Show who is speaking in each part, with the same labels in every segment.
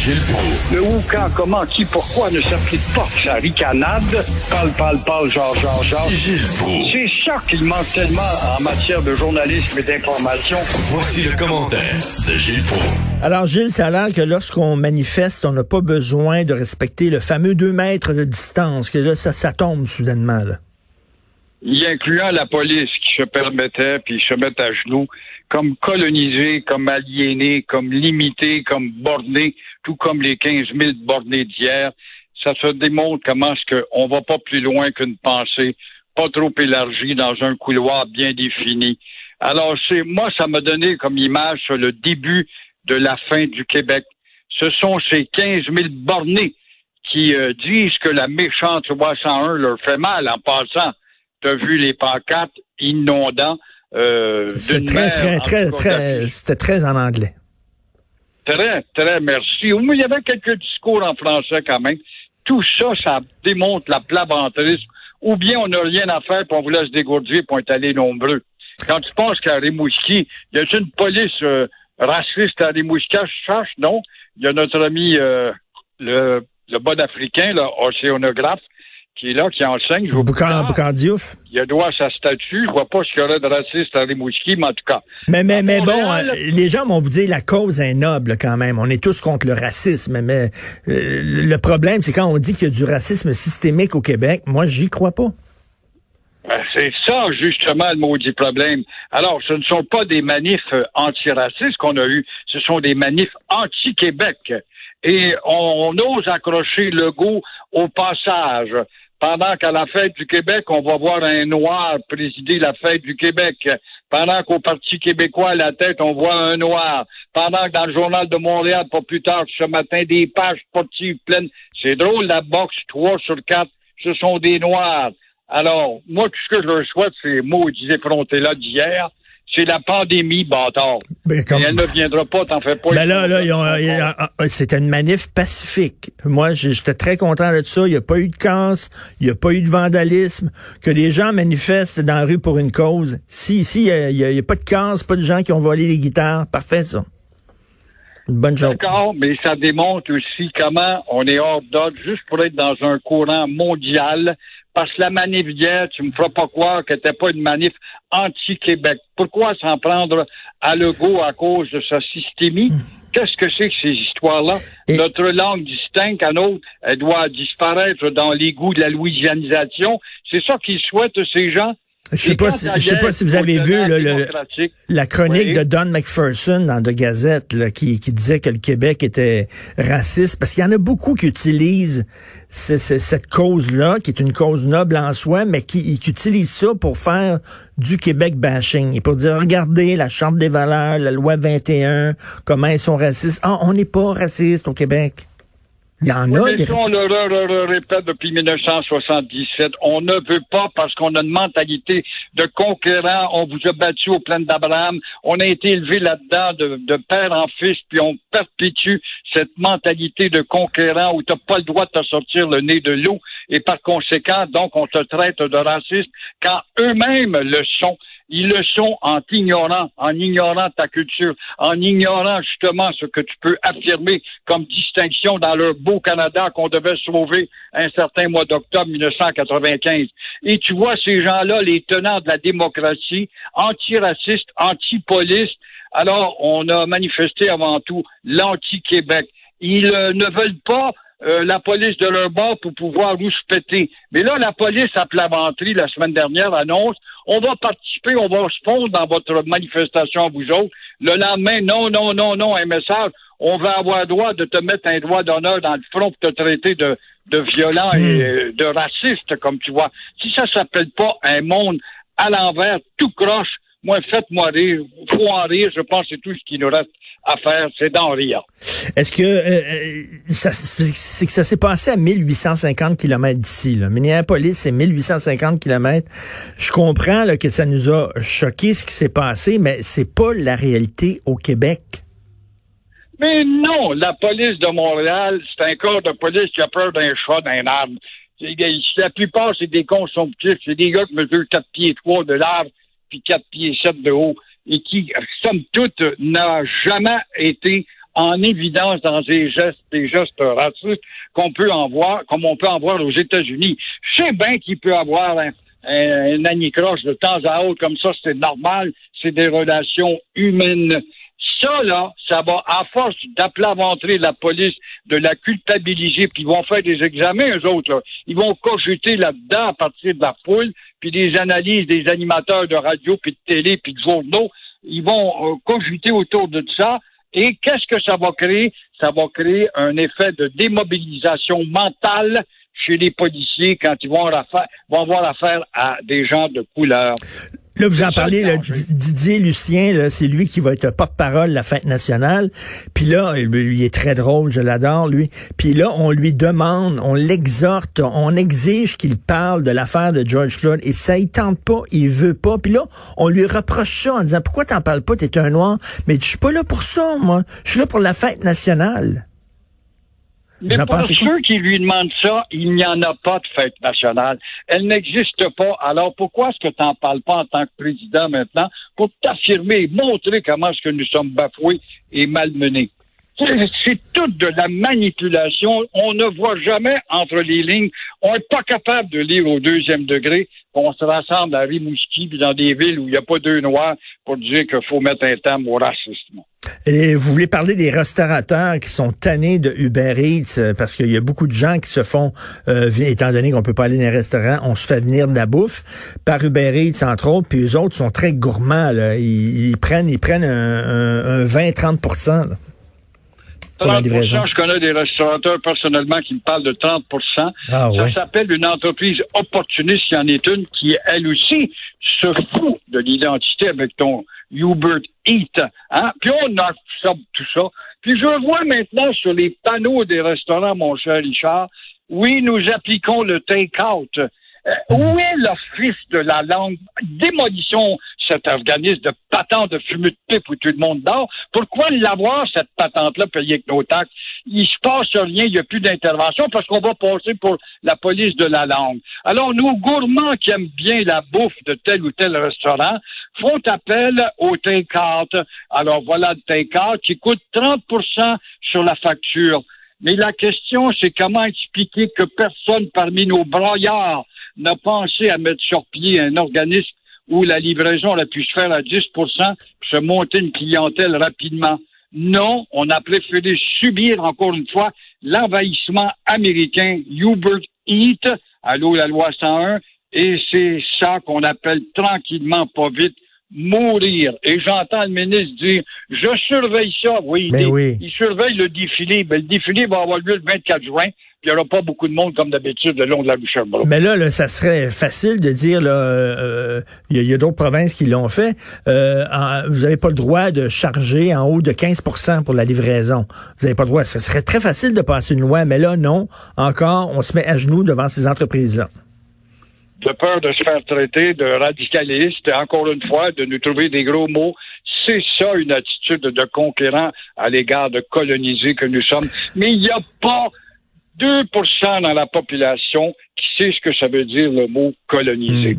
Speaker 1: Gilles Proulx.
Speaker 2: Le où, quand, comment, qui, pourquoi ne s'applique pas sa ricanade? Parle, parle, parle, genre, genre, genre.
Speaker 1: Gilles Proulx.
Speaker 2: C'est ça qu'il manque tellement en matière de journalisme et d'information.
Speaker 1: Voici le commentaire de Gilles Proulx.
Speaker 3: Alors, Gilles, ça a l'air que lorsqu'on manifeste, on n'a pas besoin de respecter le fameux deux mètres de distance, que là, ça, ça tombe soudainement, là.
Speaker 2: Y incluant la police qui se permettait, puis se mettent à genoux, comme colonisés, comme aliénés, comme limités, comme bornés, tout comme les 15 000 bornés d'hier. Ça se démontre comment est-ce qu'on va pas plus loin qu'une pensée, pas trop élargie dans un couloir bien défini. Alors, c'est moi, ça m'a donné comme image sur le début de la fin du Québec. Ce sont ces 15 000 bornés qui euh, disent que la méchante loi 101 leur fait mal en passant tu as vu les pancartes inondants. Euh,
Speaker 3: C'était très, très, très, très, c'était très en anglais.
Speaker 2: Très, très merci. Il y avait quelques discours en français quand même. Tout ça, ça démontre la plabantrisme. Ou bien on n'a rien à faire, puis on vous laisse dégourdir, pour être allé nombreux. Quand tu penses qu'à Rimouski, il y a une police euh, raciste à Rimouski, je cherche, non? Il y a notre ami euh, le, le bon africain, l'océanographe, qui est là, qui enseigne. Je
Speaker 3: Boucan, Boucan Diouf.
Speaker 2: Il a droit à sa statue. Je vois pas ce qu'il y aurait de raciste à Rimouski, mais en tout cas.
Speaker 3: Mais, mais, mais bon, euh, les gens vont vous dire la cause est noble quand même. On est tous contre le racisme, mais euh, le problème, c'est quand on dit qu'il y a du racisme systémique au Québec. Moi, j'y crois pas.
Speaker 2: Ben, c'est ça, justement, le maudit problème. Alors, ce ne sont pas des manifs euh, antiracistes qu'on a eus, ce sont des manifs anti-Québec. Et on, on ose accrocher le goût au passage pendant qu'à la fête du Québec, on va voir un noir présider la fête du Québec, pendant qu'au Parti québécois, à la tête, on voit un noir, pendant que dans le journal de Montréal, pas plus tard ce matin, des pages sportives pleines. C'est drôle, la boxe, trois sur quatre, ce sont des noirs. Alors, moi, tout ce que je leur souhaite, c'est maudits effrontés-là d'hier, c'est la pandémie, bâtard.
Speaker 3: Ben,
Speaker 2: Et elle ne viendra pas, t'en fais pas.
Speaker 3: Ben là, là, ils ont- ils- ah, ah, c'était une manif pacifique. Moi, j'étais très content de ça. Il n'y a pas eu de casse, il n'y a pas eu de vandalisme. Que les gens manifestent dans la rue pour une cause. Si, ici, il n'y a, a pas de casse, pas de gens qui ont volé les guitares. Parfait, ça. Une bonne chose.
Speaker 2: D'accord, mais ça démontre aussi comment on est hors d'ordre juste pour être dans un courant mondial. Parce que la manif d'hier, tu me feras pas croire que n'était pas une manif anti-Québec. Pourquoi s'en prendre à Legault à cause de sa systémie? Qu'est-ce que c'est que ces histoires-là?
Speaker 3: Et-
Speaker 2: Notre langue distincte à nôtre, elle doit disparaître dans l'égout de la louisianisation. C'est ça qu'ils souhaitent, ces gens?
Speaker 3: Je sais pas si, je sais pas si vous avez vu là, le, la chronique
Speaker 2: Oui.
Speaker 3: de Don McPherson dans The Gazette là, qui, qui disait que le Québec était raciste parce qu'il y en a beaucoup qui utilisent ce- ce- cette cause-là, qui est une cause noble en soi, mais qui, qui utilisent ça pour faire du Québec bashing et pour dire regardez la charte des valeurs, la loi 21, comment ils sont racistes. Ah, on n'est pas raciste au Québec. Il y en
Speaker 2: Oui,
Speaker 3: a
Speaker 2: mais
Speaker 3: des
Speaker 2: ça, on le re- re- re- répète depuis 1977. On ne veut pas parce qu'on a une mentalité de conquérant. On vous a battu au plein d'Abraham. On a été élevé là-dedans de, de père en fils, puis on perpétue cette mentalité de conquérant où tu n'as pas le droit de te sortir le nez de l'eau. Et par conséquent, donc, on te traite de raciste quand eux-mêmes le sont. Ils le sont en t'ignorant, en ignorant ta culture, en ignorant justement ce que tu peux affirmer comme distinction dans leur beau Canada qu'on devait sauver un certain mois d'octobre 1995. Et tu vois ces gens-là, les tenants de la démocratie, antiracistes, anti-police. Alors, on a manifesté avant tout l'anti-Québec. Ils euh, ne veulent pas euh, la police de leur bord pour pouvoir nous se péter. Mais là, la police à Plaventerie, la semaine dernière, annonce on va participer, on va se fondre dans votre manifestation à vous autres. Le lendemain, non, non, non, non, un message. On va avoir droit de te mettre un droit d'honneur dans le front pour te traiter de, de violent et euh, de raciste, comme tu vois. Si ça s'appelle pas un monde à l'envers, tout croche, moi, faites-moi rire. Faut en rire. Je pense que c'est tout ce qui nous reste à faire, c'est d'en rire.
Speaker 3: Est-ce que euh, euh, c'est que ça s'est passé à 1850 km d'ici. Là. Minneapolis, c'est 1850 km. Je comprends là, que ça nous a choqué ce qui s'est passé, mais c'est pas la réalité au Québec.
Speaker 2: Mais non, la police de Montréal, c'est un corps de police qui a peur d'un chat, d'un arbre. La plupart, c'est des consomptifs. C'est des gars qui mesurent 4 pieds 3 de large puis 4 pieds 7 de haut et qui, somme toute, n'a jamais été en évidence dans des gestes, des gestes racistes qu'on peut en voir, comme on peut en voir aux États-Unis. Je sais bien qu'il peut avoir un, un, anicroche de temps à autre comme ça, c'est normal, c'est des relations humaines. Ça, là, ça va, à force d'aplaventrer la police, de la culpabiliser, puis ils vont faire des examens, eux autres, là. Ils vont cojuter là-dedans à partir de la foule, puis des analyses des animateurs de radio, puis de télé, puis de journaux. Ils vont euh, cogiter autour de ça. Et qu'est-ce que ça va créer? Ça va créer un effet de démobilisation mentale chez les policiers quand ils vont, vont avoir affaire à des gens de couleur.
Speaker 3: Là, vous en parlez, là, Didier Lucien, c'est lui qui va être porte-parole de la fête nationale. Puis là, il est très drôle, je l'adore, lui. Puis là, on lui demande, on l'exhorte, on exige qu'il parle de l'affaire de George Floyd. Et ça, il tente pas, il veut pas. Puis là, on lui reproche ça en disant, pourquoi t'en parles pas, t'es un noir? Mais je suis pas là pour ça, moi. Je suis là pour la fête nationale.
Speaker 2: Mais pour ceux qui lui demandent ça, il n'y en a pas de fête nationale. Elle n'existe pas. Alors pourquoi est-ce que tu n'en parles pas en tant que président maintenant pour t'affirmer et montrer comment est-ce que nous sommes bafoués et malmenés? C'est toute de la manipulation. On ne voit jamais entre les lignes. On n'est pas capable de lire au deuxième degré. On se rassemble à Rimouski, puis dans des villes où il n'y a pas deux noirs, pour dire qu'il faut mettre un terme au racisme.
Speaker 3: Et vous voulez parler des restaurateurs qui sont tannés de Uber Eats euh, parce qu'il y a beaucoup de gens qui se font, euh, étant donné qu'on peut pas aller dans les restaurants, on se fait venir de la bouffe par Uber Eats entre autres, puis eux autres sont très gourmands. Là. Ils, prennent, ils prennent un, 20-30
Speaker 2: 30% je connais des restaurateurs personnellement qui me parlent de 30 ah, Ça s'appelle une entreprise opportuniste. Il y en est une qui, elle aussi, se fout de l'identité avec ton Hubert Eat. Hein? Puis on absorbe tout ça. Puis je vois maintenant sur les panneaux des restaurants, mon cher Richard, oui, nous appliquons le take-out. Euh, où est l'office de la langue? Démolition cet organisme de patente de fumée de pipe où tout le monde dort. Pourquoi l'avoir, cette patente-là, payée avec nos taxes? Il se passe rien, il n'y a plus d'intervention parce qu'on va passer pour la police de la langue. Alors, nous, gourmands qui aiment bien la bouffe de tel ou tel restaurant, font appel au take-out. Alors, voilà le take-out qui coûte 30% sur la facture. Mais la question, c'est comment expliquer que personne parmi nos broyards n'a pensé à mettre sur pied un organisme où la livraison aurait pu se faire à 10% se monter une clientèle rapidement. Non, on a préféré subir, encore une fois, l'envahissement américain Hubert Eat, à l'eau la loi 101, et c'est ça qu'on appelle tranquillement, pas vite, mourir. Et j'entends le ministre dire, je surveille ça. Oui,
Speaker 3: il,
Speaker 2: oui. il surveille le défilé. Ben, le défilé va avoir lieu le 24 juin il n'y aura pas beaucoup de monde comme d'habitude le long de la rue Sherbrooke.
Speaker 3: Mais là, ça serait facile de dire, là, euh, il y a, d'autres provinces qui l'ont fait. Euh, vous n'avez pas le droit de charger en haut de 15% pour la livraison. Vous n'avez pas le droit. Ce serait très facile de passer une loi, mais là, non. Encore, on se met à genoux devant ces entreprises-là.
Speaker 2: De peur de se faire traiter de radicaliste, encore une fois, de nous trouver des gros mots c'est ça une attitude de conquérant à l'égard de colonisés que nous sommes. Mais il n'y a pas 2% dans la population qui sait ce que ça veut dire le mot coloniser. Hmm.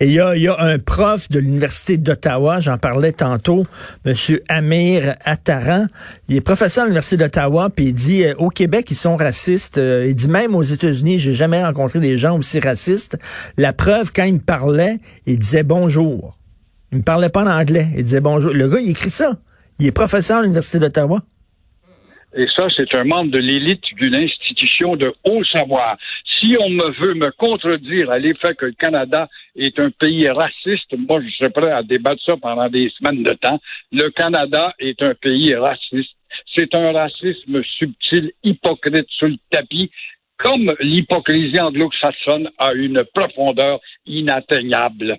Speaker 3: Et il y a, un prof de l'Université d'Ottawa, j'en parlais tantôt, M. Amir Attaran. Il est professeur à l'Université d'Ottawa, puis il dit euh, au Québec, ils sont racistes. Euh, il dit même aux États-Unis, j'ai jamais rencontré des gens aussi racistes. La preuve, quand il me parlait, il disait bonjour. Il me parlait pas en anglais. Il disait bonjour. Le gars, il écrit ça. Il est professeur à l'Université d'Ottawa.
Speaker 2: Et ça, c'est un membre de l'élite d'une institution de haut savoir. Si on me veut me contredire à l'effet que le Canada est un pays raciste, moi, je serais prêt à débattre ça pendant des semaines de temps. Le Canada est un pays raciste. C'est un racisme subtil, hypocrite sur le tapis, comme l'hypocrisie anglo-saxonne a une profondeur inatteignable.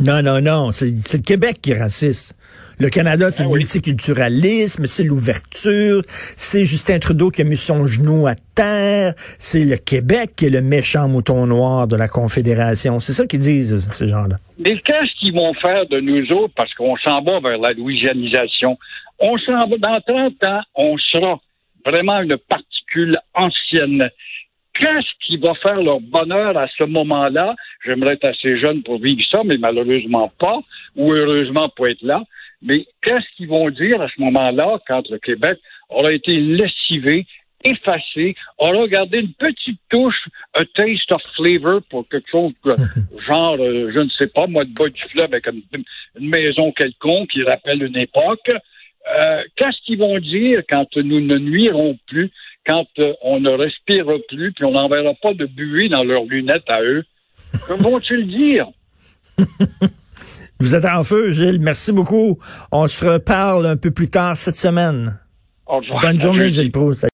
Speaker 3: Non, non, non. C'est le Québec qui est raciste. Le Canada, c'est ah le multiculturalisme, c'est l'ouverture, c'est Justin Trudeau qui a mis son genou à terre, c'est le Québec qui est le méchant mouton noir de la Confédération. C'est ça qu'ils disent, ces gens-là.
Speaker 2: Mais qu'est-ce qu'ils vont faire de nous autres? Parce qu'on s'en va vers la louisianisation? On s'en va, dans 30 ans, on sera vraiment une particule ancienne qu'est-ce qui va faire leur bonheur à ce moment-là? J'aimerais être assez jeune pour vivre ça, mais malheureusement pas, ou heureusement pour être là. Mais qu'est-ce qu'ils vont dire à ce moment-là quand le Québec aura été lessivé, effacé, aura gardé une petite touche, un taste of flavor pour quelque chose genre, euh, je ne sais pas, moi, de bas du fleuve avec une, maison quelconque qui rappelle une époque. Euh, qu'est-ce qu'ils vont dire quand nous ne nuirons plus, quand euh, on ne respire plus, puis on n'enverra pas de buée dans leurs lunettes à eux? Que vont-ils dire?
Speaker 3: Vous êtes en feu, Gilles. Merci beaucoup. On se reparle un peu plus tard cette semaine. Bonne journée, Gilles Proust.